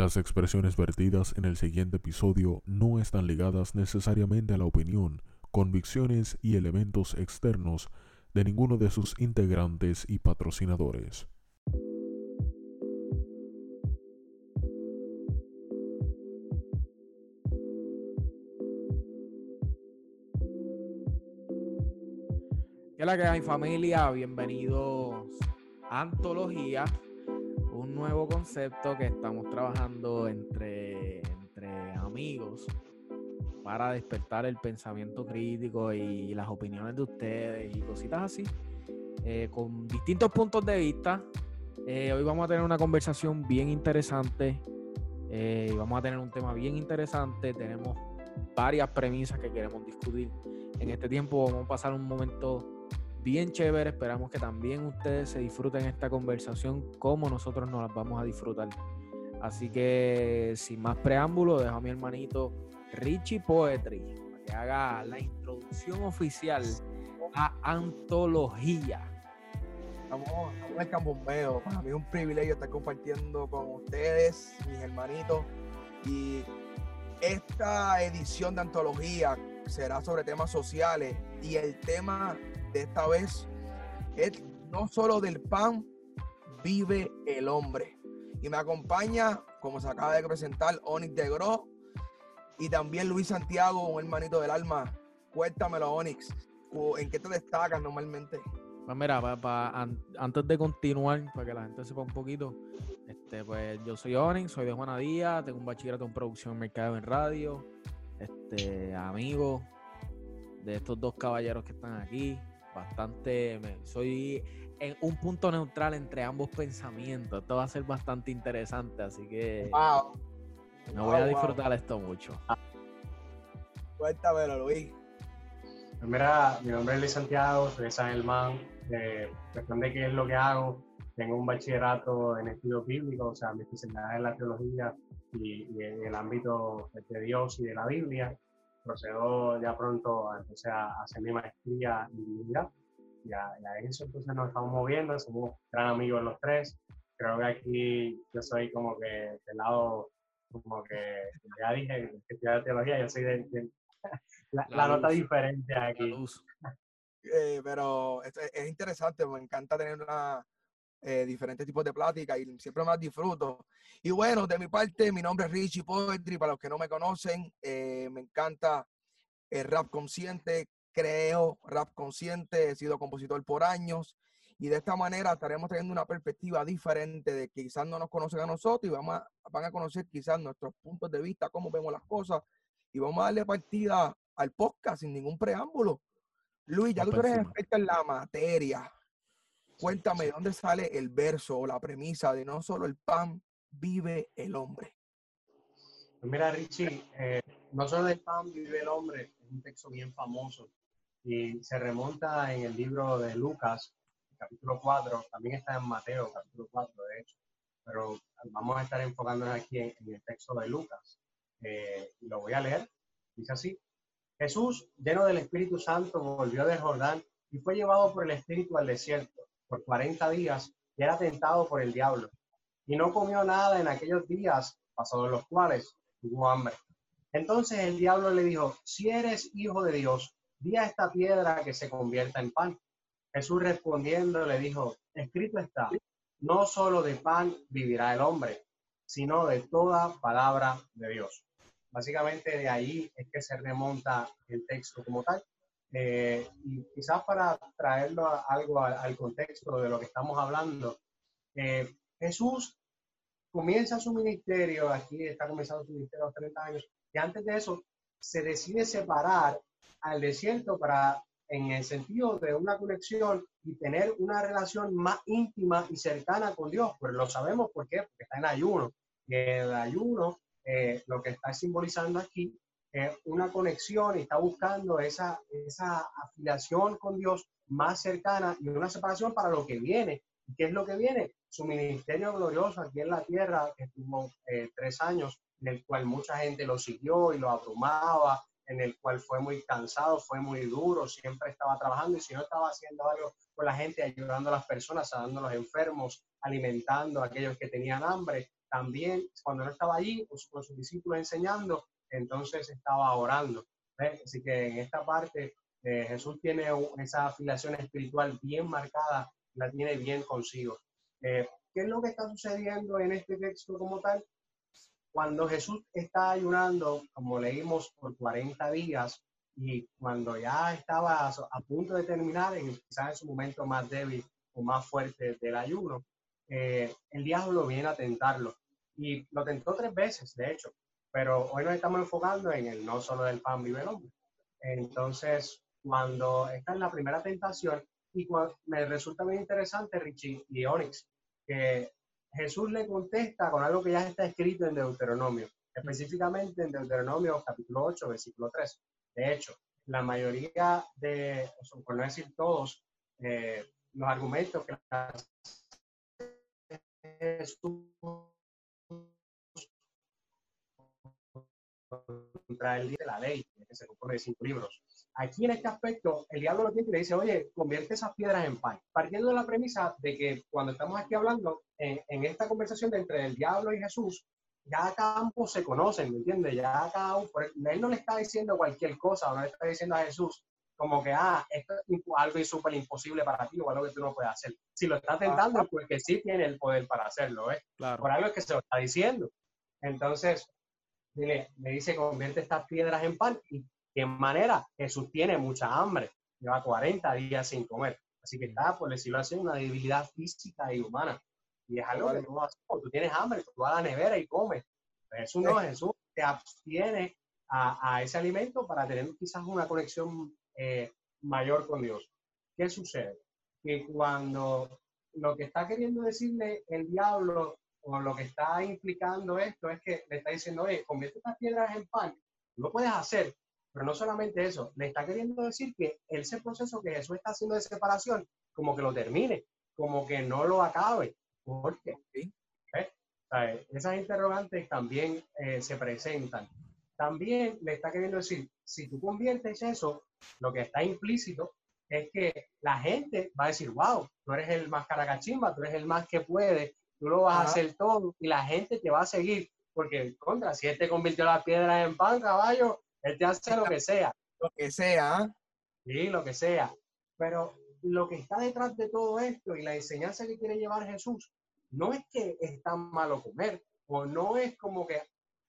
Las expresiones vertidas en el siguiente episodio no están ligadas necesariamente a la opinión, convicciones y elementos externos de ninguno de sus integrantes y patrocinadores. ¿Qué la que hay familia? Bienvenidos a Antología, nuevo concepto que estamos trabajando entre, entre amigos para despertar el pensamiento crítico y las opiniones de ustedes y cositas así, eh, con distintos puntos de vista. Eh, hoy vamos a tener una conversación bien interesante eh, vamos a tener un tema bien interesante. Tenemos varias premisas que queremos discutir en este tiempo. Vamos a pasar un momento bien chévere. Esperamos que también ustedes se disfruten esta conversación como nosotros nos las vamos a disfrutar. Así que sin más preámbulo, dejo a mi hermanito Richie Poetry que haga la introducción oficial a Antología. Estamos, estamos en el cambombeo. Para mí es un privilegio estar compartiendo con ustedes, mis hermanitos. Y esta edición de Antología será sobre temas sociales y el tema de esta vez es no solo del pan vive el hombre. Y me acompaña, como se acaba de presentar, Onyx de Gro y también Luis Santiago, un hermanito del alma. Cuéntamelo, Onyx, ¿en qué te destacas normalmente? Pues mira, antes de continuar, para que la gente sepa un poquito, este, pues yo soy Onyx, soy de Juana Díaz, tengo un bachillerato en producción mercado en radio, este, amigo de estos dos caballeros que están aquí, bastante, soy en un punto neutral entre ambos pensamientos. Esto va a ser bastante interesante, así que me voy a disfrutar esto mucho. Cuéntamelo, Luis. Pues mira, mi nombre es Luis Santiago, soy de San Germán. Eh, cuestión de qué es lo que hago, tengo un bachillerato en estudios bíblicos, o sea, mi especialidad es la teología y, en el ámbito de Dios y de la Biblia procedo ya pronto entonces, a hacer mi maestría en divinidad. Ya, ya en eso entonces nos estamos moviendo, somos gran amigos los tres. Creo que aquí yo soy como que del lado, como que ya dije, que estudiar teología, yo soy de, la, nota diferente aquí. Eh, pero es, es, interesante, me encanta tener una, eh, diferentes tipos de plática y siempre más disfruto. Y bueno, de mi parte, mi nombre es Richie Poetry, para los que no me conocen, eh, me encanta el rap consciente, creo rap consciente, he sido compositor por años y de esta manera estaremos teniendo una perspectiva diferente de que quizás no nos conocen a nosotros y vamos a, van a conocer quizás nuestros puntos de vista, cómo vemos las cosas y vamos a darle partida al podcast sin ningún preámbulo. Luis, ya tú eres experto en la materia. Cuéntame, ¿de dónde sale el verso o la premisa de no solo el pan vive el hombre? Pues mira, Richie, eh, no solo el pan vive el hombre, es un texto bien famoso y se remonta en el libro de Lucas, capítulo 4, también está en Mateo, capítulo 4, de hecho, pero vamos a estar enfocándonos aquí en, el texto de Lucas. Eh, lo voy a leer, dice así, Jesús, lleno del Espíritu Santo, volvió del Jordán y fue llevado por el Espíritu al desierto por 40 días y era tentado por el diablo. Y no comió nada en aquellos días, pasados los cuales tuvo hambre. Entonces el diablo le dijo, si eres hijo de Dios, di a esta piedra que se convierta en pan. Jesús respondiendo le dijo, escrito está, no solo de pan vivirá el hombre, sino de toda palabra de Dios. Básicamente de ahí es que se remonta el texto como tal. Eh, y quizás para traerlo algo al, contexto de lo que estamos hablando, eh, Jesús comienza su ministerio, aquí está comenzando su ministerio a los 30 años, y antes de eso se decide separar al desierto para, en el sentido de una conexión y tener una relación más íntima y cercana con Dios. Pues lo sabemos por qué, porque está en ayuno. Y el ayuno, eh, lo que está simbolizando aquí una conexión y está buscando esa, esa afiliación con Dios más cercana y una separación para lo que viene. ¿Qué es lo que viene? Su ministerio glorioso aquí en la tierra, que estuvo eh, tres años, en el cual mucha gente lo siguió y lo abrumaba, en el cual fue muy cansado, fue muy duro, siempre estaba trabajando y si no estaba haciendo algo con la gente, ayudando a las personas, ayudando a los enfermos, alimentando a aquellos que tenían hambre, también cuando no estaba allí con, sus discípulos enseñando, entonces estaba orando. Así que en esta parte eh, Jesús tiene esa afiliación espiritual bien marcada, la tiene bien consigo. Eh, ¿Qué es lo que está sucediendo en este texto como tal? Cuando Jesús está ayunando, como leímos, por 40 días, y cuando ya estaba a punto de terminar, quizás en su momento más débil o más fuerte del ayuno, eh, el diablo viene a tentarlo. Y lo tentó tres veces, de hecho, pero hoy nos estamos enfocando en el no solo del pan vive el hombre. Entonces, cuando está en la primera tentación, y me resulta muy interesante, Richie y Onyx, que Jesús le contesta con algo que ya está escrito en Deuteronomio, específicamente en Deuteronomio capítulo 8, versículo 3. De hecho, la mayoría de, por no decir todos, eh, los argumentos que Jesús contra el de la ley, que se compone de cinco libros. Aquí en este aspecto, el diablo lo tiene y le dice, oye, convierte esas piedras en pan. Partiendo de la premisa de que cuando estamos aquí hablando, en, esta conversación entre el diablo y Jesús, ya ambos se conocen, ¿me entiendes? Ya cada uno, él no le está diciendo cualquier cosa, no le está diciendo a Jesús como que, ah, esto es algo súper imposible para ti o algo que tú no puedes hacer. Si lo está tentando, pues que sí tiene el poder para hacerlo, ¿eh? Claro. Por algo es que se lo está diciendo. Entonces, dile, me dice, convierte estas piedras en pan. ¿Y qué manera? Jesús tiene mucha hambre, lleva 40 días sin comer. Así que está, por decirlo así, una debilidad física y humana. Y es algo que tú, tú tienes hambre, tú vas a la nevera y comes. Jesús no, Jesús te abstiene a, a, ese alimento para tener quizás una conexión eh, mayor con Dios. ¿Qué sucede? Que cuando lo que está queriendo decirle el diablo o lo que está implicando esto es que le está diciendo, oye, convierte estas piedras en pan, lo puedes hacer, pero no solamente eso, le está queriendo decir que ese proceso que Jesús está haciendo de separación, como que lo termine, como que no lo acabe. ¿Por qué? ¿Eh? Esas interrogantes también eh, se presentan. También le está queriendo decir, si tú conviertes eso, lo que está implícito es que la gente va a decir, wow, tú eres el más caracachimba, tú eres el más que puede, tú lo vas a hacer todo y la gente te va a seguir, porque contra, si él te convirtió la piedra en pan, caballo, él te hace lo que sea. Lo que sea. Sí, lo que sea. Pero lo que está detrás de todo esto y la enseñanza que quiere llevar Jesús, no es que es tan malo comer, o no es como que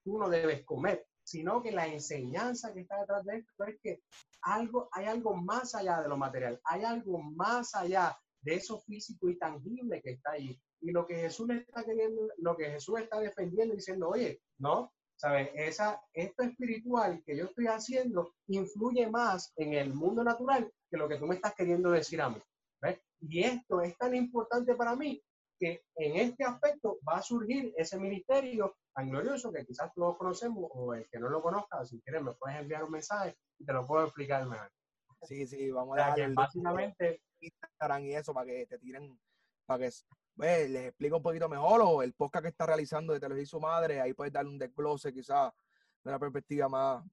tú no debes comer, sino que la enseñanza que está detrás de esto es que algo, hay algo más allá de lo material, hay algo más allá de eso físico y tangible que está ahí. Y lo que Jesús está queriendo, lo que Jesús está defendiendo, diciendo, oye, no, ¿sabes? Esa, esto espiritual que yo estoy haciendo influye más en el mundo natural que lo que tú me estás queriendo decir a mí. ¿ves? Y esto es tan importante para mí que en este aspecto va a surgir ese ministerio tan glorioso que quizás todos conocemos o el que no lo conozca, si quieres me puedes enviar un mensaje y te lo puedo explicar mejor. Sí, sí, vamos a dejar básicamente Instagram y eso para que te tiren, para que pues, les explique un poquito mejor o el podcast que está realizando de Televisión Madre, ahí puedes darle un desglose quizás de una perspectiva más,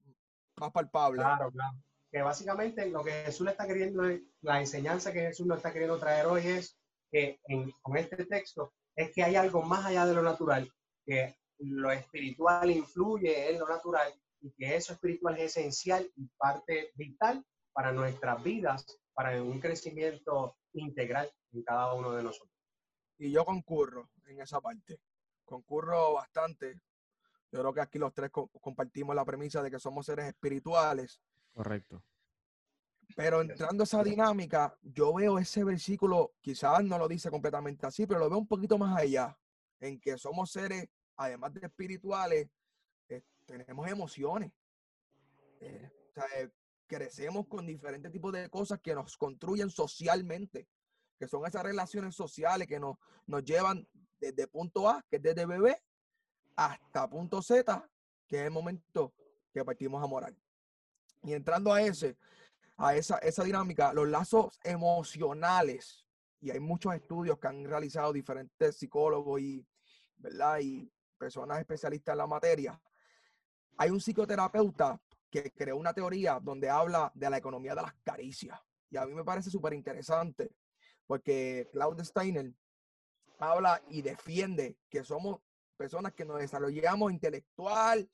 más palpable. Claro, claro. Que básicamente lo que Jesús le está queriendo, la enseñanza que Jesús nos está queriendo traer hoy es que en, con este texto es que hay algo más allá de lo natural, que lo espiritual influye en lo natural y que eso espiritual es esencial y parte vital para nuestras vidas, para un crecimiento integral en cada uno de nosotros. Y yo concurro en esa parte, concurro bastante. Yo creo que aquí los tres compartimos la premisa de que somos seres espirituales. Correcto. Pero entrando a esa dinámica, yo veo ese versículo, quizás no lo dice completamente así, pero lo veo un poquito más allá, en que somos seres además de espirituales, eh, tenemos emociones. Eh, eh, crecemos con diferentes tipos de cosas que nos construyen socialmente, que son esas relaciones sociales que nos, nos llevan desde punto A, que es desde bebé, hasta punto Z, que es el momento que partimos a morar. Y entrando a ese, a esa, esa dinámica, los lazos emocionales, y hay muchos estudios que han realizado diferentes psicólogos y, ¿verdad? Y personas especialistas en la materia, hay un psicoterapeuta que creó una teoría donde habla de la economía de las caricias. Y a mí me parece súper interesante porque Claude Steiner habla y defiende que somos personas que nos desarrollamos intelectual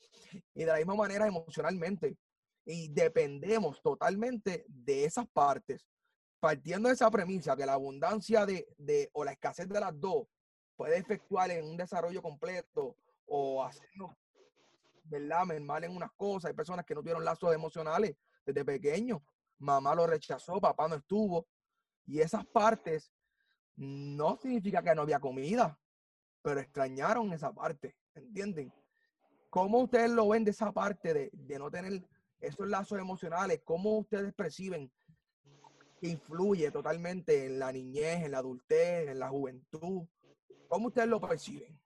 y de la misma manera emocionalmente. Y dependemos totalmente de esas partes. Partiendo de esa premisa que la abundancia de, de o la escasez de las dos puede efectuar en un desarrollo completo o hacernos, ¿verdad? Mermar en unas cosas. Hay personas que no tuvieron lazos emocionales desde pequeños. Mamá lo rechazó, papá no estuvo. Y esas partes no significa que no había comida, pero extrañaron esa parte, ¿entienden? ¿Cómo ustedes lo ven de esa parte de, de no tener esos lazos emocionales? ¿Cómo ustedes perciben que influye totalmente en la niñez, en la adultez, en la juventud? ¿Cómo ustedes lo perciben?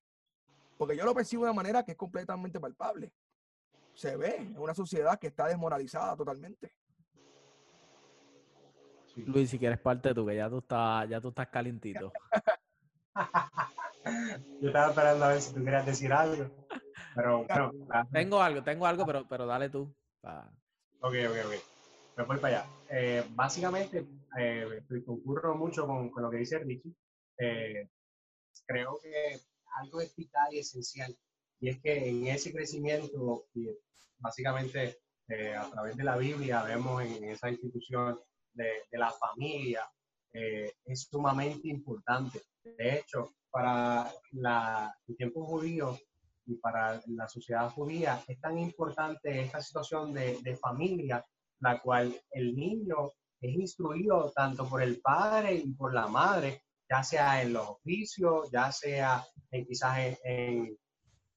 Porque yo lo percibo de una manera que es completamente palpable. Se ve en una sociedad que está desmoralizada totalmente. Luis, si quieres parte tú, que ya tú estás, ya tú estás calientito. Yo estaba esperando a ver si tú querías decir algo. Pero la- Tengo algo, tengo algo, pero, pero dale tú. pa- Ok, ok, ok. Me voy para allá. Eh, básicamente, eh, concurro mucho con, con lo que dice Richie. Eh, creo que algo es vital y esencial. Y es que en ese crecimiento, y básicamente eh, a través de la Biblia, vemos en, esa institución de, la familia, eh, es sumamente importante. De hecho, para la, el tiempo judío y para la sociedad judía es tan importante esta situación de familia, la cual el niño es instruido tanto por el padre y por la madre, ya sea en los oficios, ya sea en, quizás en, en,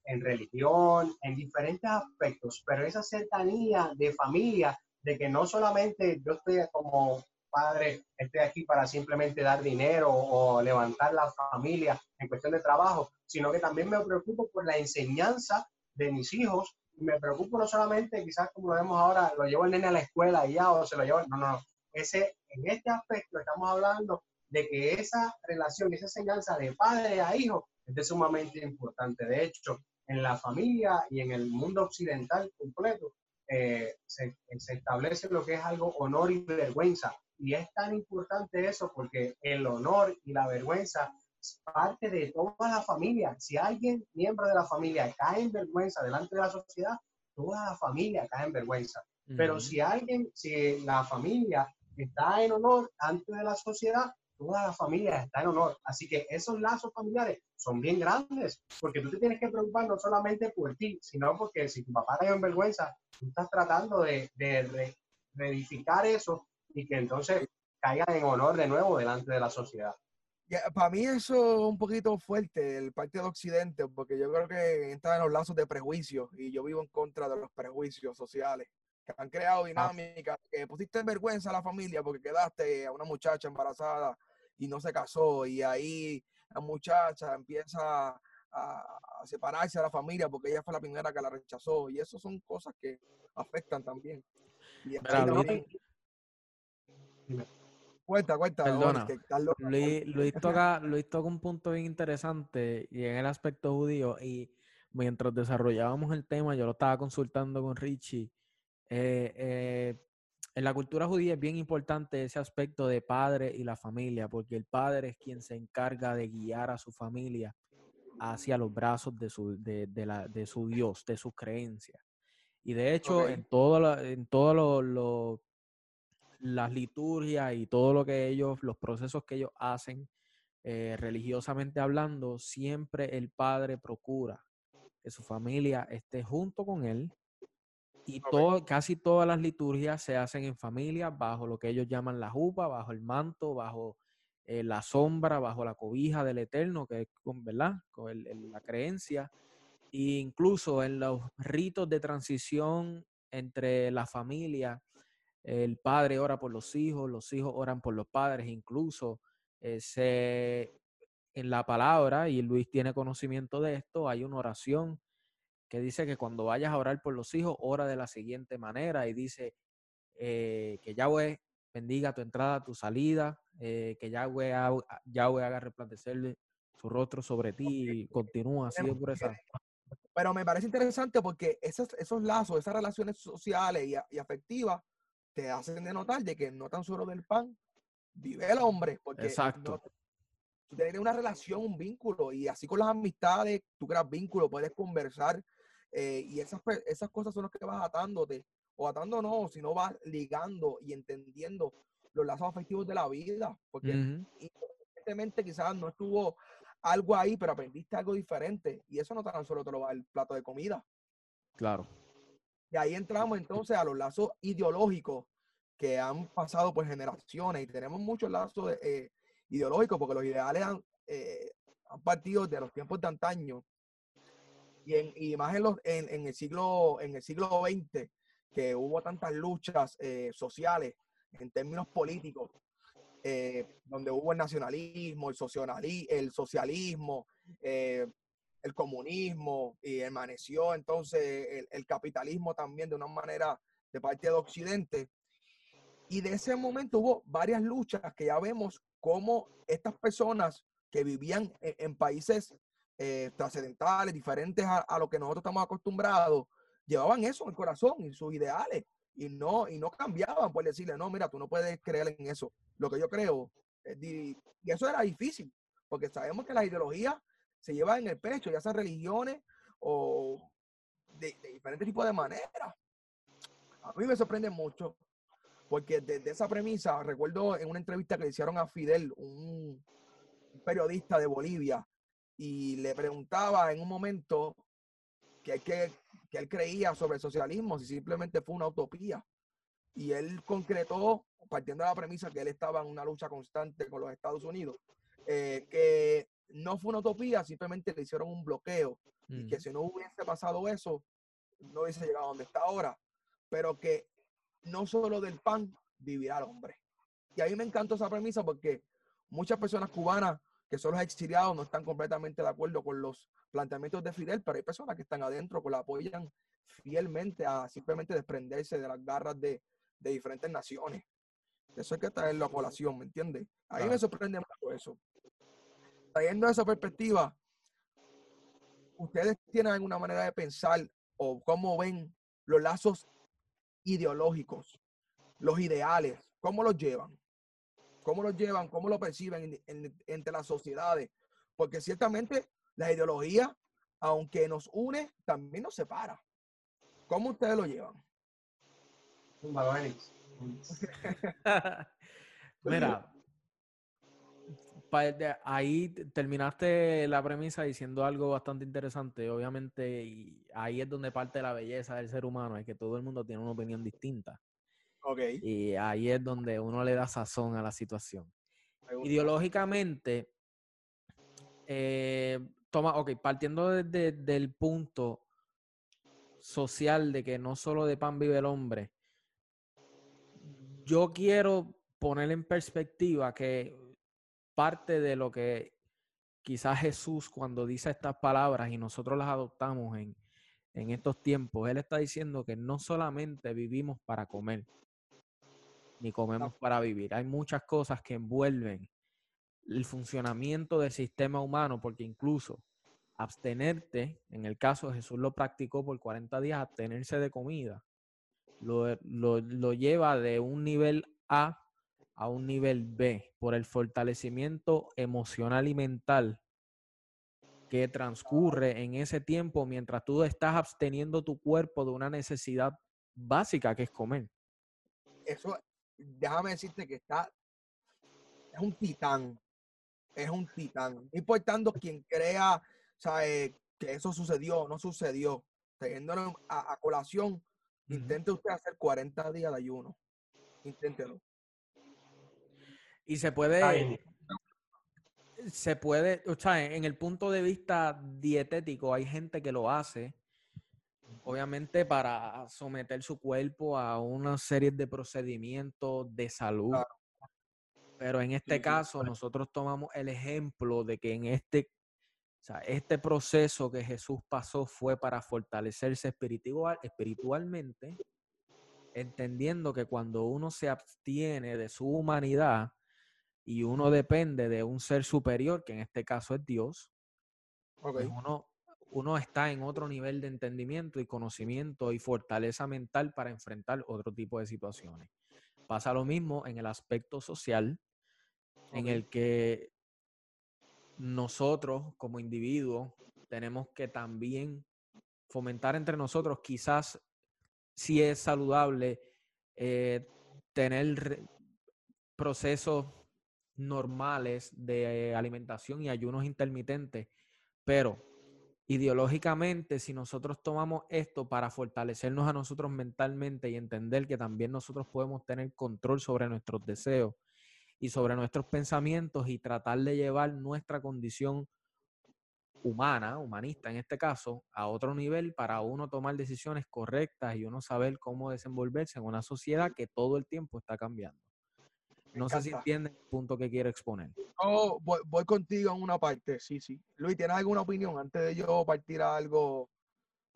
en religión, en diferentes aspectos, pero esa cercanía de familia, de que no solamente yo estoy como padre, estoy aquí para simplemente dar dinero o levantar la familia en cuestión de trabajo, sino que también me preocupo por la enseñanza de mis hijos. Me preocupo no solamente, quizás como lo vemos ahora, lo llevo el nene a la escuela y ya, o se lo llevo, no, no, no. Ese, en este aspecto estamos hablando de que esa relación, esa enseñanza de padre a hijo es sumamente importante. De hecho, en la familia y en el mundo occidental completo, eh, se, se establece lo que es algo honor y vergüenza. Y es tan importante eso porque el honor y la vergüenza es parte de toda la familia. Si alguien, miembro de la familia, cae en vergüenza delante de la sociedad, toda la familia cae en vergüenza. Pero si alguien, si la familia está en honor ante de la sociedad, toda la familia está en honor. Así que esos lazos familiares son bien grandes, porque tú te tienes que preocupar no solamente por ti, sino porque si tu papá cayó en vergüenza, tú estás tratando de, de re- reedificar eso y que entonces caiga en honor de nuevo delante de la sociedad. para mí eso es un poquito fuerte, el parte de Occidente, porque yo creo que entra en los lazos de prejuicios y yo vivo en contra de los prejuicios sociales que han creado dinámicas, que pusiste en vergüenza a la familia porque quedaste a una muchacha embarazada y no se casó y ahí la muchacha empieza a, a separarse de la familia porque ella fue la primera que la rechazó y eso son cosas que afectan también. Y también- cuenta, cuenta, Perdona. Luis, Luis toca, Luis toca un punto bien interesante y en el aspecto judío. Y mientras desarrollábamos el tema, yo lo estaba consultando con Richie. eh, eh, en la cultura judía es bien importante ese aspecto de padre y la familia, porque el padre es quien se encarga de guiar a su familia hacia los brazos de su, de, de la, de su Dios, de sus creencias. Y de hecho, en todo, la- en todo lo, lo- las liturgias y todo lo que ellos, los procesos que ellos hacen, eh, religiosamente hablando, siempre el padre procura que su familia esté junto con él y todo, casi todas las liturgias se hacen en familia, bajo lo que ellos llaman la jupa, bajo el manto, bajo eh, la sombra, bajo la cobija del Eterno, que es con, ¿verdad? Con el- el- la creencia. E incluso en los ritos de transición entre la familia, el padre ora por los hijos, los hijos oran por los padres, incluso eh, se- en la palabra, y Luis tiene conocimiento de esto, hay una oración que dice que cuando vayas a orar por los hijos, ora de la siguiente manera y dice eh, que Yahweh bendiga tu entrada, tu salida, eh, que Yahweh, ha- Yahweh haga resplandecer su rostro sobre ti y continúa así por esa. Pero me parece interesante porque esos, esos lazos, esas relaciones sociales y, y afectivas te hacen de notar de que no tan solo del pan vive el hombre. Porque Exacto. no- tú tienes una relación, un vínculo, y así con las amistades, tú creas vínculo, puedes conversar, eh, y esas, esas cosas son las que vas atándote, o atando no, sino vas ligando y entendiendo los lazos afectivos de la vida, porque evidentemente quizás no estuvo algo ahí, pero aprendiste algo diferente, y eso no tan solo te lo va el plato de comida. Claro. Y ahí entramos entonces a los lazos ideológicos que han pasado por generaciones, y tenemos muchos lazos eh, ideológicos, porque los ideales han, eh, han partido de los tiempos de antaño, y, en, más en, el siglo, en el siglo XX, que hubo tantas luchas eh, sociales en términos políticos, eh, donde hubo el nacionalismo, el, el socialismo, eh, el comunismo, y emaneció entonces el, capitalismo también de una manera de parte de Occidente. Y de ese momento hubo varias luchas que ya vemos cómo estas personas que vivían en, en países eh, trascendentales, diferentes a, a, lo que nosotros estamos acostumbrados, llevaban eso en el corazón y sus ideales y no, y no cambiaban por decirle, no, mira, tú no puedes creer en eso. Lo que yo creo, y eso era difícil, porque sabemos que las ideologías se llevan en el pecho, ya sean religiones o de, de diferentes tipos de maneras. A mí me sorprende mucho, porque desde esa premisa, recuerdo en una entrevista que le hicieron a Fidel, un periodista de Bolivia, y le preguntaba en un momento que, que, que él creía sobre el socialismo, si simplemente fue una utopía. Y él concretó, partiendo de la premisa que él estaba en una lucha constante con los Estados Unidos, eh, que no fue una utopía, simplemente le hicieron un bloqueo. Mm. Y que si no hubiese pasado eso, no hubiese llegado a donde está ahora. Pero que no solo del pan vivirá el hombre. Y a mí me encantó esa premisa porque muchas personas cubanas que son los exiliados, no están completamente de acuerdo con los planteamientos de Fidel, pero hay personas que están adentro, que la apoyan fielmente a simplemente desprenderse de las garras de, de diferentes naciones. Eso hay que traerlo a colación, ¿me entiendes? A mí me sorprende mucho eso. Trayendo esa perspectiva, ¿ustedes tienen alguna manera de pensar o cómo ven los lazos ideológicos, los ideales, cómo los llevan? Cómo lo llevan, cómo lo perciben entre las sociedades. Porque ciertamente la ideología, aunque nos une, también nos separa. ¿Cómo ustedes lo llevan? Mira, ahí terminaste la premisa diciendo algo bastante interesante, obviamente, y ahí es donde parte la belleza del ser humano, es que todo el mundo tiene una opinión distinta. Y ahí es donde uno le da sazón a la situación. Ideológicamente, eh, toma, ok, partiendo desde del punto social de que no solo de pan vive el hombre, yo quiero poner en perspectiva que parte de lo que quizás Jesús cuando dice estas palabras y nosotros las adoptamos en, en estos tiempos, Él está diciendo que no solamente vivimos para comer, ni comemos para vivir. Hay muchas cosas que envuelven el funcionamiento del sistema humano, porque incluso abstenerte, en el caso de Jesús lo practicó por 40 días, abstenerse de comida, lo, lo lleva de un nivel A a un nivel B por el fortalecimiento emocional y mental que transcurre en ese tiempo mientras tú estás absteniendo tu cuerpo de una necesidad básica que es comer. Eso, déjame decirte que está, es un titán, es un titán. Importando quien crea, sabe, que eso sucedió o no sucedió, teniéndolo a, a colación, intente usted hacer 40 días de ayuno. Inténtelo. Y se puede, se puede, o sea, en el punto de vista dietético, hay gente que lo hace obviamente para someter su cuerpo a una serie de procedimientos de salud. Pero en este caso, nosotros tomamos el ejemplo de que en este, o sea, este proceso que Jesús pasó fue para fortalecerse espiritual, espiritualmente, entendiendo que cuando uno se abstiene de su humanidad y uno depende de un ser superior, que en este caso es Dios, pues uno uno está en otro nivel de entendimiento y conocimiento y fortaleza mental para enfrentar otro tipo de situaciones. Pasa lo mismo en el aspecto social, en el que nosotros como individuos tenemos que también fomentar entre nosotros, quizás si es saludable eh, tener procesos normales de alimentación y ayunos intermitentes, pero ideológicamente, si nosotros tomamos esto para fortalecernos a nosotros mentalmente y entender que también nosotros podemos tener control sobre nuestros deseos y sobre nuestros pensamientos y tratar de llevar nuestra condición humana, humanista en este caso, a otro nivel para uno tomar decisiones correctas y uno saber cómo desenvolverse en una sociedad que todo el tiempo está cambiando. No sé si entienden el punto que quiero exponer. Yo voy, contigo en una parte, sí, sí. Luis, ¿tienes alguna opinión antes de yo partir a algo?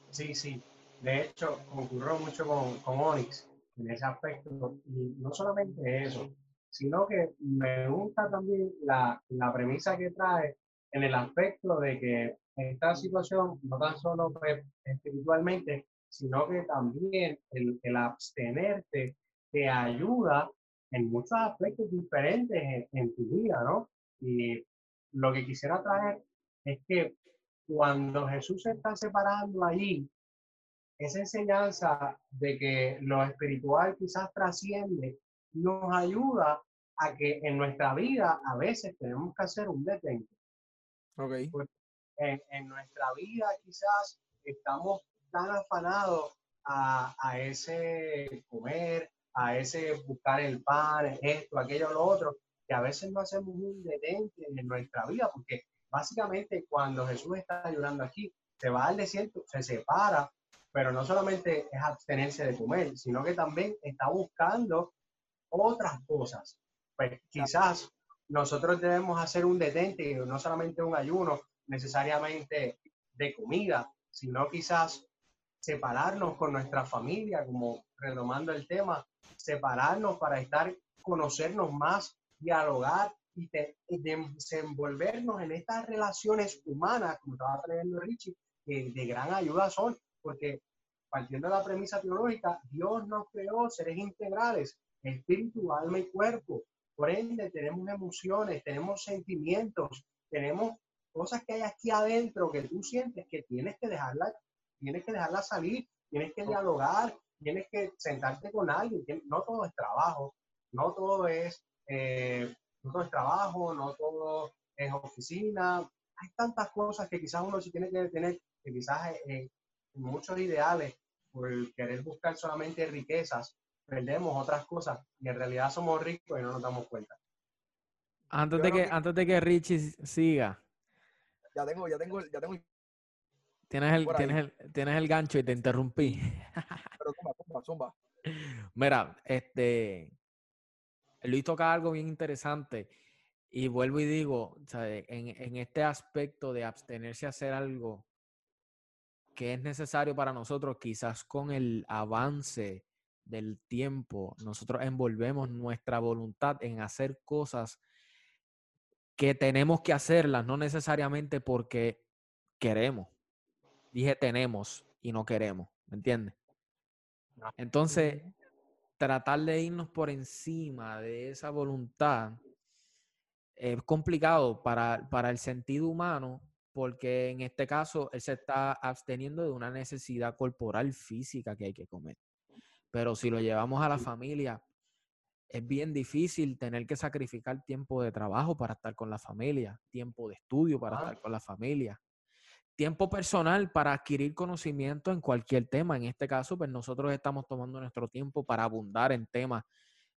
Sí, sí. De hecho, concurrió mucho con, con Onyx en ese aspecto. Y no solamente eso, sino que me gusta también la, la premisa que trae en el aspecto de que esta situación, no tan solo espiritualmente, sino que también el, el, abstenerte te ayuda en muchos aspectos diferentes en, tu vida, ¿no? Y lo que quisiera traer es que cuando Jesús se está separando allí, esa enseñanza de que lo espiritual quizás trasciende, nos ayuda a que en nuestra vida a veces tenemos que hacer un detente Okay. Pues, en, nuestra vida quizás estamos tan afanados a, a, ese comer, a ese buscar el pan, esto, aquello, lo otro, que a veces no hacemos un detente en nuestra vida, porque básicamente cuando Jesús está llorando aquí, se va al desierto, se separa, pero no solamente es abstenerse de comer, sino que también está buscando otras cosas. Pues quizás nosotros debemos hacer un detente, no solamente un ayuno necesariamente de comida, sino quizás separarnos con nuestra familia, como retomando el tema, separarnos para estar, conocernos más, dialogar y, desenvolvernos en estas relaciones humanas, como estaba trayendo Richie, que de gran ayuda son, porque partiendo de la premisa teológica, Dios nos creó seres integrales, espíritu, alma y cuerpo. Por ende, tenemos emociones, tenemos sentimientos, tenemos cosas que hay aquí adentro que tú sientes que tienes que dejarla, tienes que dejarla salir, tienes que dialogar, tienes que sentarte con alguien. No todo es trabajo, no todo es, eh, no todo es trabajo, no todo es oficina. Hay tantas cosas que quizás uno sí tiene que tener, que quizás eh, muchos ideales por querer buscar solamente riquezas, perdemos otras cosas y en realidad somos ricos y no nos damos cuenta. Antes de que, antes de que Richie siga. Ya tengo, ya tengo, ya tengo. Tienes el, tienes el, tienes el gancho y te interrumpí. Pero zumba, zumba, zumba. Mira, este, Luis toca algo bien interesante y vuelvo y digo, en, en este aspecto de abstenerse a hacer algo que es necesario para nosotros, quizás con el avance del tiempo, nosotros envolvemos nuestra voluntad en hacer cosas que tenemos que hacerlas, no necesariamente porque queremos. Dije tenemos y no queremos, ¿me entiendes? Entonces, tratar de irnos por encima de esa voluntad es complicado para, para el sentido humano porque en este caso él se está absteniendo de una necesidad corporal física que hay que comer. Pero si lo llevamos a la familia, es bien difícil tener que sacrificar tiempo de trabajo para estar con la familia, tiempo de estudio para estar con la familia, tiempo personal para adquirir conocimiento en cualquier tema. En este caso, pues nosotros estamos tomando nuestro tiempo para abundar en temas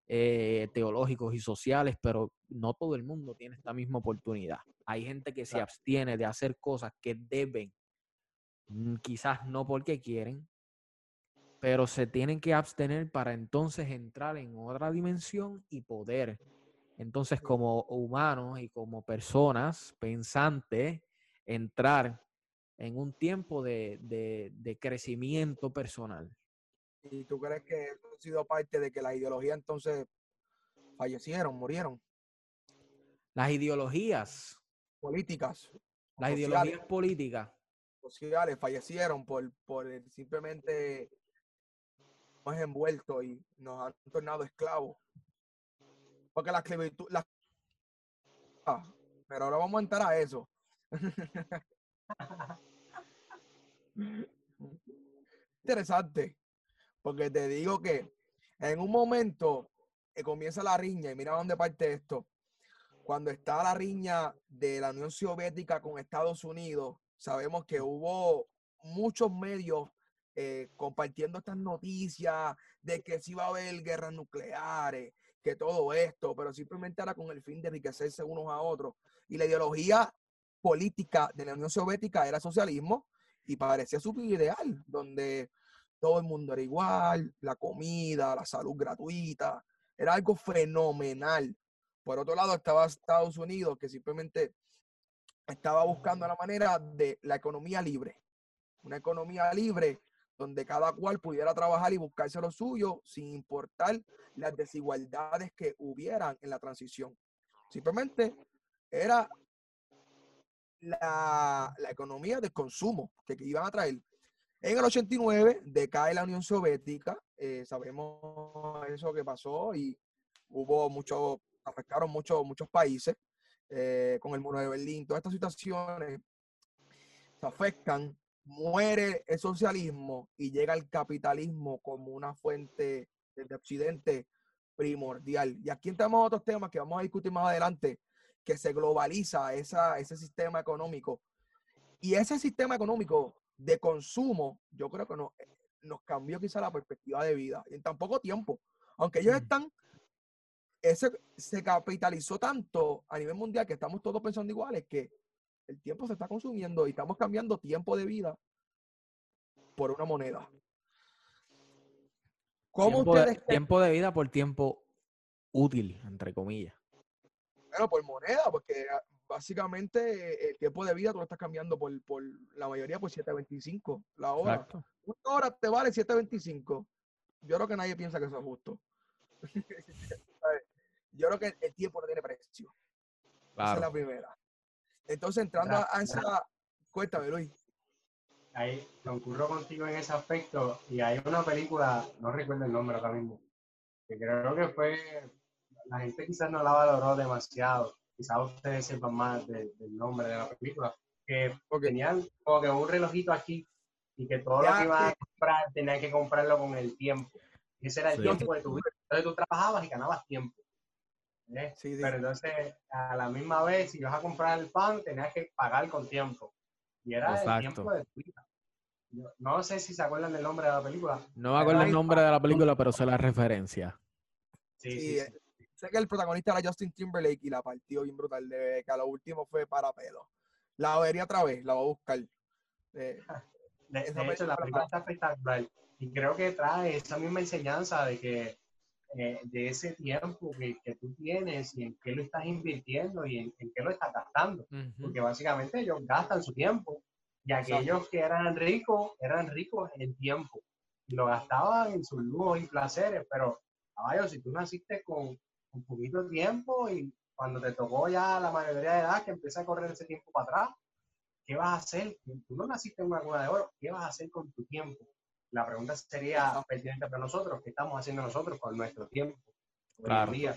eh, teológicos y sociales, pero no todo el mundo tiene esta misma oportunidad. Hay gente que se abstiene de hacer cosas que deben, mm, quizás no porque quieren, pero se tienen que abstener para entonces entrar en otra dimensión y poder. Entonces, como humanos y como personas pensantes, entrar en un tiempo de, de, crecimiento personal. ¿Y tú crees que eso ha sido parte de que la ideología entonces fallecieron, murieron? Las ideologías. Políticas. Las ideologías políticas. Sociales fallecieron por, por simplemente hemos envuelto y nos han tornado esclavos. Porque la esclavitud, la, pero ahora vamos a entrar a eso. Interesante, porque te digo que en un momento eh, comienza la riña, y mira dónde parte esto. Cuando está la riña de la Unión Soviética con Estados Unidos, sabemos que hubo muchos medios eh, compartiendo estas noticias de que si iba a haber guerras nucleares, que todo esto, pero simplemente era con el fin de enriquecerse unos a otros. Y la ideología política de la Unión Soviética era socialismo y parecía su ideal, donde todo el mundo era igual, la comida, la salud gratuita, era algo fenomenal. Por otro lado estaba Estados Unidos, que simplemente estaba buscando la manera de la economía libre, una economía libre donde cada cual pudiera trabajar y buscarse lo suyo sin importar las desigualdades que hubieran en la transición. Simplemente era la, economía de consumo que, iban a traer. En el 89 decae la Unión Soviética, eh, sabemos eso que pasó y hubo mucho, afectaron muchos muchos países eh, con el muro de Berlín. Todas estas situaciones se afectan, muere el socialismo y llega el capitalismo como una fuente de Occidente primordial. Y aquí entramos a otros temas que vamos a discutir más adelante, que se globaliza esa, ese sistema económico. Y ese sistema económico de consumo, yo creo que no, nos cambió quizá la perspectiva de vida en tan poco tiempo. Aunque ellos están, ese, se capitalizó tanto a nivel mundial que estamos todos pensando iguales, que el tiempo se está consumiendo y estamos cambiando tiempo de vida por una moneda. ¿Cómo tiempo, de, tiempo de vida por tiempo útil, entre comillas. Bueno, por moneda, porque ah, básicamente el tiempo de vida tú lo estás cambiando por, por la mayoría por 7.25 la hora. Una hora te vale 7.25. Yo creo que nadie piensa que eso es justo. Yo creo que el tiempo no tiene precio. Esa es la primera. Entonces, entrando a esa... Cuéntame, Luis ahí concurro contigo en ese aspecto y hay una película, no recuerdo el nombre ahora mismo, que creo que fue, la gente quizás no la valoró demasiado, quizás ustedes sepan más del nombre de la película, que tenían como que un relojito aquí y que todo lo que iba a comprar tenía que comprarlo con el tiempo. ese era el tiempo de tu vida. Entonces tú trabajabas y ganabas tiempo. ¿eh? Pero entonces, a la misma vez, si ibas a comprar el pan, tenías que pagar con tiempo. Y era el tiempo de tu vida. no sé si se acuerdan del nombre de la película. No me acuerdo el nombre de la película, pero sé la referencia. Sí, sí, eh, Sé que el protagonista era Justin Timberlake y la partió bien brutal. De que a lo último fue para pelo. La vería otra vez, la voy a buscar. de, hecho, la película está espectacular. Y creo que trae esa misma enseñanza de que eh, de ese tiempo que, que, tú tienes y en qué lo estás invirtiendo y en, qué lo estás gastando. Porque básicamente ellos gastan su tiempo y aquellos que eran ricos, eran ricos en tiempo y lo gastaban en sus lujos y placeres. Pero, caballo, si tú naciste con un poquito de tiempo y cuando te tocó ya la mayoría de edad que empieza a correr ese tiempo para atrás, ¿qué vas a hacer? Tú no naciste en una cuna de oro, ¿qué vas a hacer con tu tiempo? la pregunta sería pertinente para nosotros, ¿qué estamos haciendo nosotros con nuestro tiempo? Claro. Día,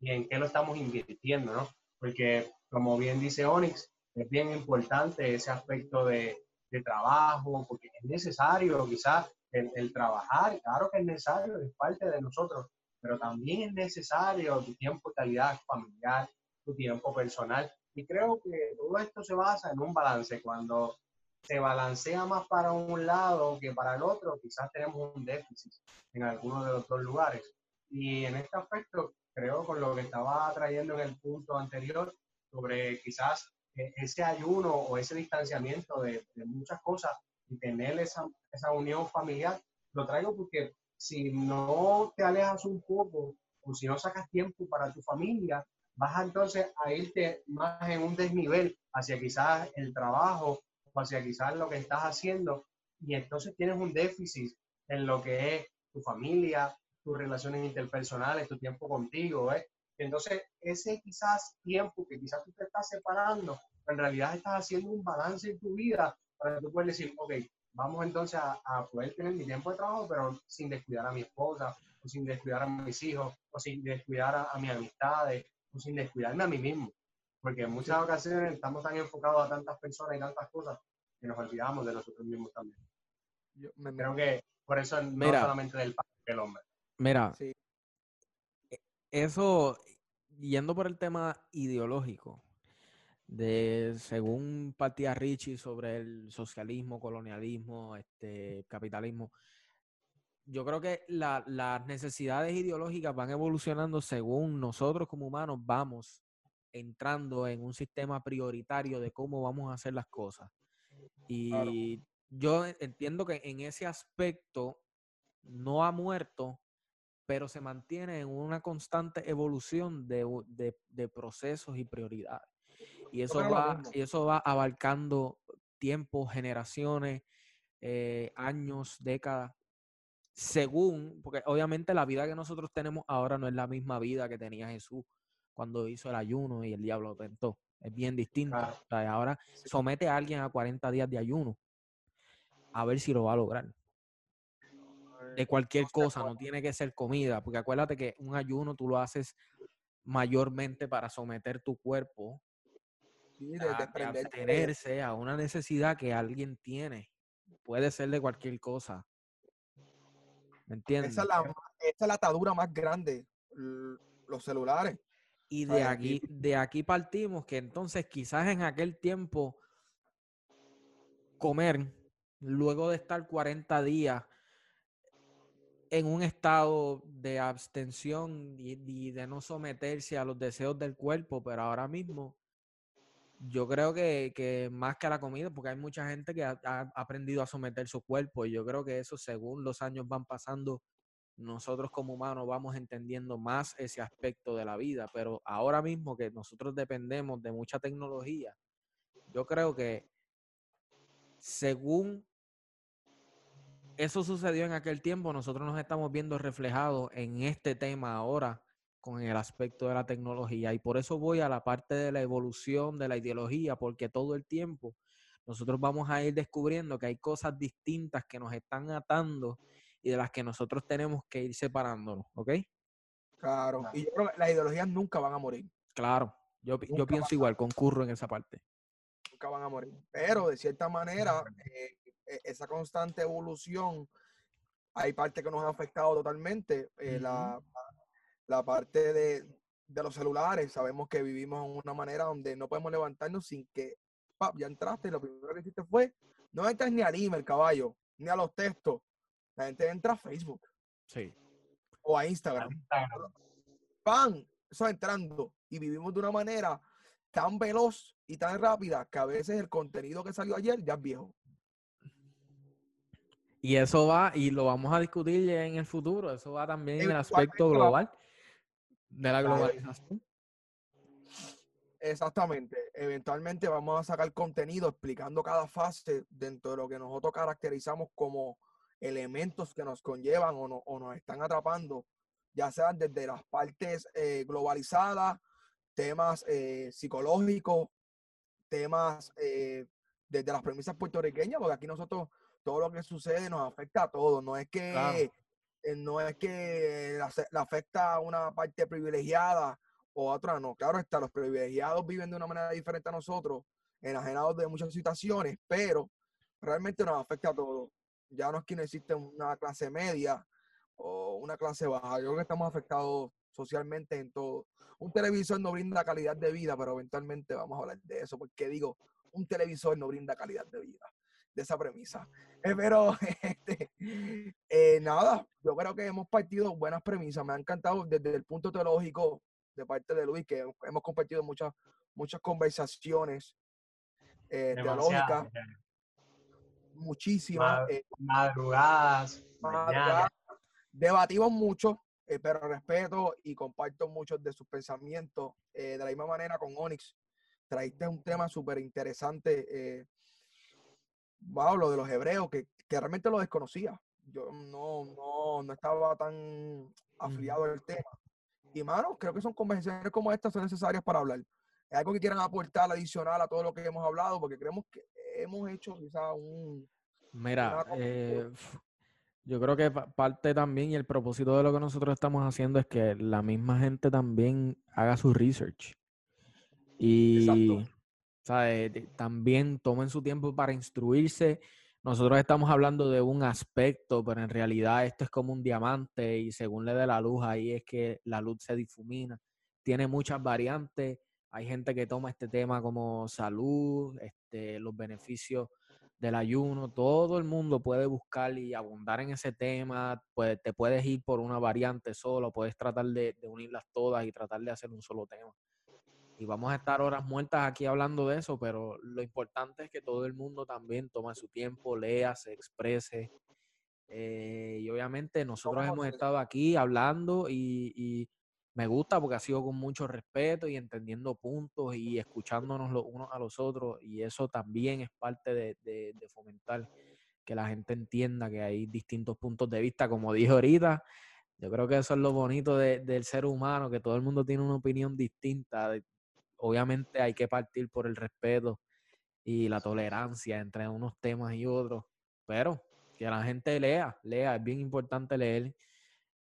y en qué lo estamos invirtiendo, ¿no? Porque, como bien dice Onyx, es bien importante ese aspecto de, de trabajo, porque es necesario quizás el, el, trabajar, claro que es necesario, es parte de nosotros, pero también es necesario tu tiempo de calidad familiar, tu tiempo personal. Y creo que todo esto se basa en un balance. Cuando se balancea más para un lado que para el otro, quizás tenemos un déficit en alguno de los dos lugares. Y en este aspecto, creo con lo que estaba trayendo en el punto anterior, sobre quizás e, ese ayuno o ese distanciamiento de, muchas cosas y tener esa, esa unión familiar, lo traigo porque si no te alejas un poco o si no sacas tiempo para tu familia, vas entonces a irte más en un desnivel hacia quizás el trabajo hacia quizás lo que estás haciendo y entonces tienes un déficit en lo que es tu familia, tus relaciones interpersonales, tu tiempo contigo, ¿eh? Entonces, ese quizás tiempo que quizás tú te estás separando, en realidad estás haciendo un balance en tu vida para que tú puedas decir, ok, vamos entonces a, poder tener mi tiempo de trabajo, pero sin descuidar a mi esposa, o sin descuidar a mis hijos, o sin descuidar a, a mis amistades, o sin descuidarme a mí mismo. porque en muchas ocasiones estamos tan enfocados a tantas personas y tantas cosas que nos olvidamos de nosotros mismos también. Yo me- Creo que por eso no Mira. solamente del padre del hombre. Mira, Sí. e- eso, yendo por el tema ideológico, de según partía Richie sobre el socialismo, colonialismo, este, capitalismo, yo creo que la- las necesidades ideológicas van evolucionando según nosotros como humanos vamos entrando en un sistema prioritario de cómo vamos a hacer las cosas. Y yo entiendo que en ese aspecto no ha muerto, pero se mantiene en una constante evolución de- de procesos y prioridades. Y eso, va, y eso va abarcando tiempos, generaciones, eh, años, décadas, según, porque obviamente la vida que nosotros tenemos ahora no es la misma vida que tenía Jesús cuando hizo el ayuno y el diablo lo tentó. Es bien distinto. Claro. O sea, ahora somete a alguien a 40 días de ayuno a ver si lo va a lograr de cualquier no sé cosa, no tiene que ser comida, porque acuérdate que un ayuno tú lo haces mayormente para someter tu cuerpo Sí, de a, de abstenerse a una necesidad que alguien tiene. Puede ser de cualquier cosa. ¿Me entiendes? Esa es, la, esa es la atadura más grande, los celulares. Y de aquí, de aquí partimos que entonces quizás en aquel tiempo comer, luego de estar 40 días en un estado de abstención y, y de no someterse a los deseos del cuerpo, pero ahora mismo yo creo que, que más que a la comida, porque hay mucha gente que ha, ha aprendido a someter su cuerpo y yo creo que eso según los años van pasando, nosotros como humanos vamos entendiendo más ese aspecto de la vida, pero ahora mismo que nosotros dependemos de mucha tecnología, yo creo que según eso sucedió en aquel tiempo, nosotros nos estamos viendo reflejados en este tema ahora con el aspecto de la tecnología. Y por eso voy a la parte de la evolución de la ideología, porque todo el tiempo nosotros vamos a ir descubriendo que hay cosas distintas que nos están atando y de las que nosotros tenemos que ir separándonos, ¿ok? Claro. Y yo creo que las ideologías nunca van a morir. Claro, yo, pienso igual, concurro en esa parte. Nunca van a morir. Pero de cierta manera, eh, e- esa constante evolución, hay parte que nos ha afectado totalmente. eh, la, la parte de, de los celulares, sabemos que vivimos en una manera donde no podemos levantarnos sin que, pap, ya entraste y lo primero que hiciste fue, no entras ni al email, caballo, ni a los textos. La gente entra a Facebook Sí. o a Instagram. Instagram. ¡Pam! Eso entrando. Y vivimos de una manera tan veloz y tan rápida que a veces el contenido que salió ayer ya es viejo. Y eso va, y lo vamos a discutir en el futuro, eso va también en el aspecto global de la globalización. Exactamente. Eventualmente vamos a sacar contenido explicando cada fase dentro de lo que nosotros caracterizamos como elementos que nos conllevan o, no- o nos están atrapando, ya sean desde las partes eh, globalizadas, temas eh, psicológicos, temas eh, desde las premisas puertorriqueñas, porque aquí nosotros todo lo que sucede nos afecta a todos. No es que Claro. Eh, no es que la, afecta a una parte privilegiada o a otra no. Claro está, los privilegiados viven de una manera diferente a nosotros, enajenados de muchas situaciones, pero realmente nos afecta a todos. Ya no es que no existe una clase media o una clase baja. Yo creo que estamos afectados socialmente en todo. Un televisor no brinda calidad de vida, pero eventualmente vamos a hablar de eso, porque digo, un televisor no brinda calidad de vida, de esa premisa. Eh, pero, este, eh, nada, yo creo que hemos partido buenas premisas. Me ha encantado desde el punto teológico de parte de Luis, que hemos compartido muchas, muchas conversaciones eh, teológicas, muchísimas. Ma- eh, Madrugadas, madrugada. mañanas. Debatimos mucho, eh, pero respeto y comparto muchos de sus pensamientos. Eh, de la misma manera con Onyx, traíste un tema súper interesante. Eh, wow, lo de los hebreos, que, que realmente lo desconocía. Yo no, no, no estaba tan afiliado al tema. Y, mano, creo que son conversaciones como estas son necesarias para hablar. Es algo que quieran aportar adicional a todo lo que hemos hablado, porque creemos que hemos hecho quizá un, Mira, eh, yo creo que pa- parte también y el propósito de lo que nosotros estamos haciendo es que la misma gente también haga su research. Y también tomen su tiempo para instruirse. Nosotros estamos hablando de un aspecto, pero en realidad esto es como un diamante y según le dé la luz, ahí es que la luz se difumina. Tiene muchas variantes. Hay gente que toma este tema como salud, este, los beneficios del ayuno. Todo el mundo puede buscar y abundar en ese tema. te puedes ir por una variante solo, puedes tratar de unirlas todas y tratar de hacer un solo tema y vamos a estar horas muertas aquí hablando de eso, pero lo importante es que todo el mundo también tome su tiempo, lea, se exprese. Eh, y obviamente nosotros hemos estado aquí hablando y, me gusta porque ha sido con mucho respeto y entendiendo puntos y escuchándonos los unos a los otros y eso también es parte de, fomentar que la gente entienda que hay distintos puntos de vista, como dije ahorita, yo creo que eso es lo bonito del ser humano, que todo el mundo tiene una opinión distinta, obviamente hay que partir por el respeto y la tolerancia entre unos temas y otros, pero que la gente lea, lea, es bien importante leer.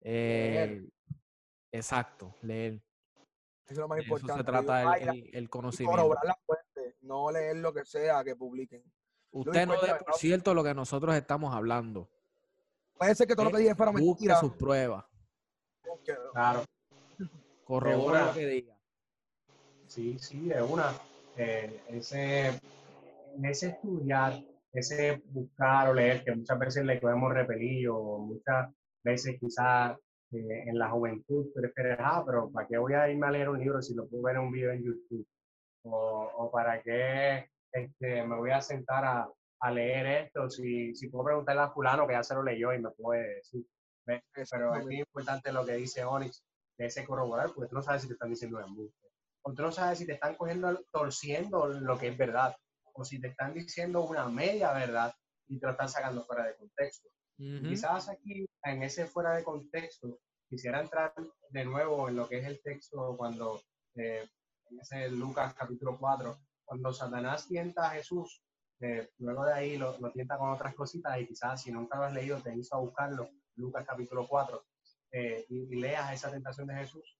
Eh, exacto, leer. Eso es lo más importante. Eso se trata el, el, conocimiento. la fuente, no leer lo que sea que publiquen. Usted no dé por cierto lo que nosotros estamos hablando. Puede ser que todo lo que diga es para Busque sus pruebas. Claro. Corrobora lo que diga. Sí, sí, de una. Eh, ese, ese estudiar, ese buscar o leer, que muchas veces le podemos repelir o muchas veces quizás eh, en la juventud prefieres, ah, pero ¿para qué voy a irme a leer un libro si lo puedo ver en un video en YouTube? O, o para qué este, me voy a sentar a, a leer esto si, si, puedo preguntarle a fulano que ya se lo leyó y me puede decir. Pero es muy importante lo que dice Onyx, de ese corroborar, porque tú no sabes si te están diciendo embuste o tú no sabes si te están cogiendo, torciendo lo que es verdad, o si te están diciendo una media verdad y te lo están sacando fuera de contexto. Quizás aquí, en ese fuera de contexto, quisiera entrar de nuevo en lo que es el texto cuando, eh, en ese Lucas capítulo 4, cuando Satanás tienta a Jesús, eh, luego de ahí lo, lo, tienta con otras cositas y quizás si nunca lo has leído te hizo a buscarlo, Lucas capítulo 4, eh, y, y, leas esa tentación de Jesús.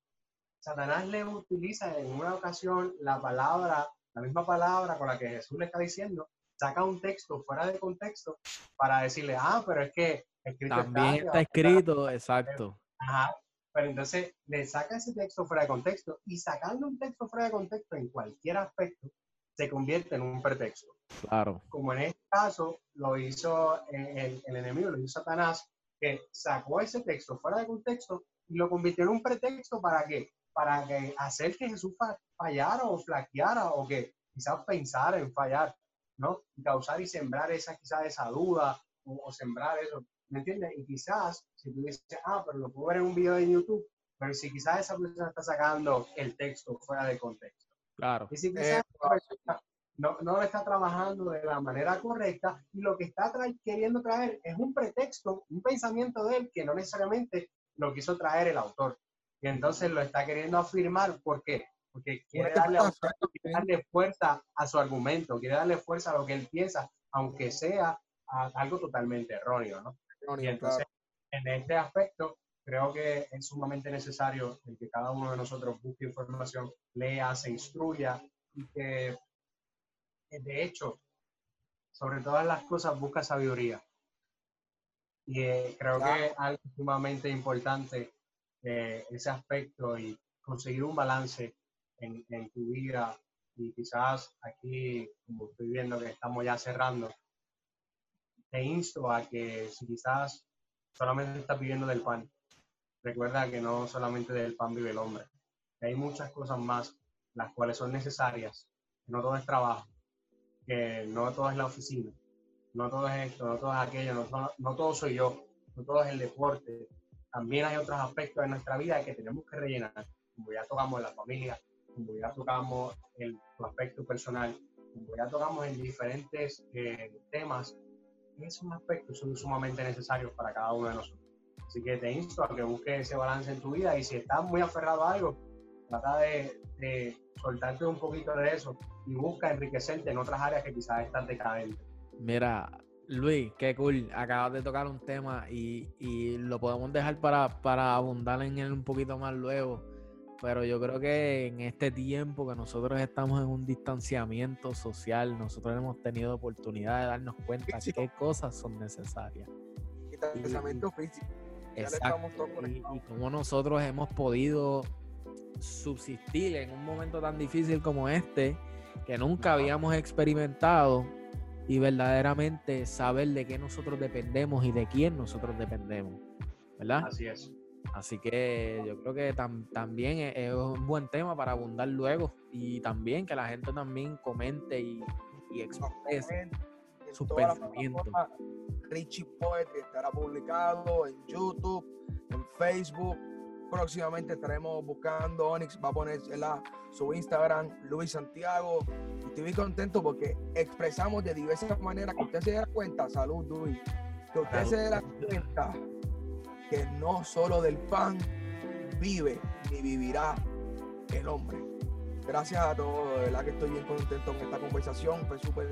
Satanás le utiliza en una ocasión la palabra, la misma palabra con la que Jesús le está diciendo, saca un texto fuera de contexto para decirle, ah, pero es que escrito También está, escrito, exacto. Ajá, pero entonces le saca ese texto fuera de contexto y sacando un texto fuera de contexto en cualquier aspecto se convierte en un pretexto. Claro. Como en este caso lo hizo el, el enemigo, lo hizo Satanás, que sacó ese texto fuera de contexto y lo convirtió en un pretexto para que para que hacer que Jesús fallara o flaqueara o que quizás pensara en fallar, ¿no? Y causar y sembrar esa quizás esa duda o, sembrar eso, ¿me entiendes? Y quizás si tú dices, ah, pero lo puedo ver en un video de YouTube, pero si quizás esa persona está sacando el texto fuera de contexto. Claro. Y si quizás no, no lo está trabajando de la manera correcta y lo que está queriendo traer es un pretexto, un pensamiento de él que no necesariamente lo quiso traer el autor y entonces lo está queriendo afirmar. ¿Por qué? Porque quiere darle, darle, fuerza a su argumento, quiere darle fuerza a lo que él piensa, aunque sea algo totalmente erróneo, ¿no? y entonces, en este aspecto, creo que es sumamente necesario que cada uno de nosotros busque información, lea, se instruya y que, de hecho, sobre todas las cosas, busca sabiduría. Y eh, creo que algo sumamente importante ese aspecto y conseguir un balance en, tu vida. Y quizás aquí, como estoy viendo que estamos ya cerrando, te insto a que si quizás solamente estás viviendo del pan, recuerda que no solamente del pan vive el hombre. Hay muchas cosas más las cuales son necesarias. No todo es trabajo, que no todo es la oficina, no todo es esto, no todo es aquello, no, no todo soy yo, no todo es el deporte, también hay otros aspectos de nuestra vida que tenemos que rellenar, como ya tocamos la familia, como ya tocamos el aspecto personal, como ya tocamos en diferentes eh, temas, esos aspectos son sumamente necesarios para cada uno de nosotros. Así que te insto a que busques ese balance en tu vida y si estás muy aferrado a algo, trata de, de soltarte un poquito de eso y busca enriquecerte en otras áreas que quizás están decadentes. Mira, Luis, qué cool. Acabas de tocar un tema y, lo podemos dejar para, abundar en él un poquito más luego. pero yo creo que en este tiempo que nosotros estamos en un distanciamiento social, nosotros hemos tenido oportunidad de darnos cuenta Físico. qué cosas son necesarias. Distanciamiento físico. Exacto. Y, y cómo nosotros hemos podido subsistir en un momento tan difícil como este, que nunca habíamos experimentado, y verdaderamente saber de qué nosotros dependemos y de quién nosotros dependemos. ¿Verdad? Así es. Así que yo creo que tam- también es, un buen tema para abundar luego y también que la gente también comente y, y exprese. Sus pensamientos. Richie Poetry estará publicado en YouTube, en Facebook. Próximamente estaremos buscando, Onyx va a poner ¿verdad? su Instagram, Luis Santiago. Y Estoy muy contento porque expresamos de diversas maneras que usted se dé cuenta, salud Luis, que usted Salud. se dé cuenta que no solo del pan vive ni vivirá el hombre. Gracias a todos, de verdad que estoy bien contento con esta conversación, fue súper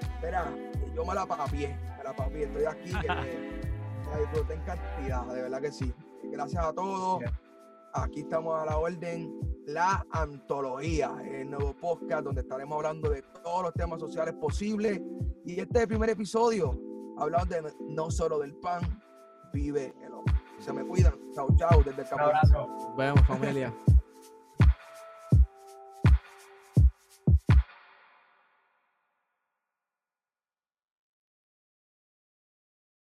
Espera, yo me la papié, me la papié, estoy aquí, que me, me disfruté en cantidad, de verdad que sí. Gracias a todos. Aquí estamos a la orden. La antología, el nuevo podcast donde estaremos hablando de todos los temas sociales posibles. Y este es el primer episodio, hablando de no solo del pan, vive el hombre. Se me cuidan. Chau, chau, desde el Un campo. abrazo. Nos vemos familia.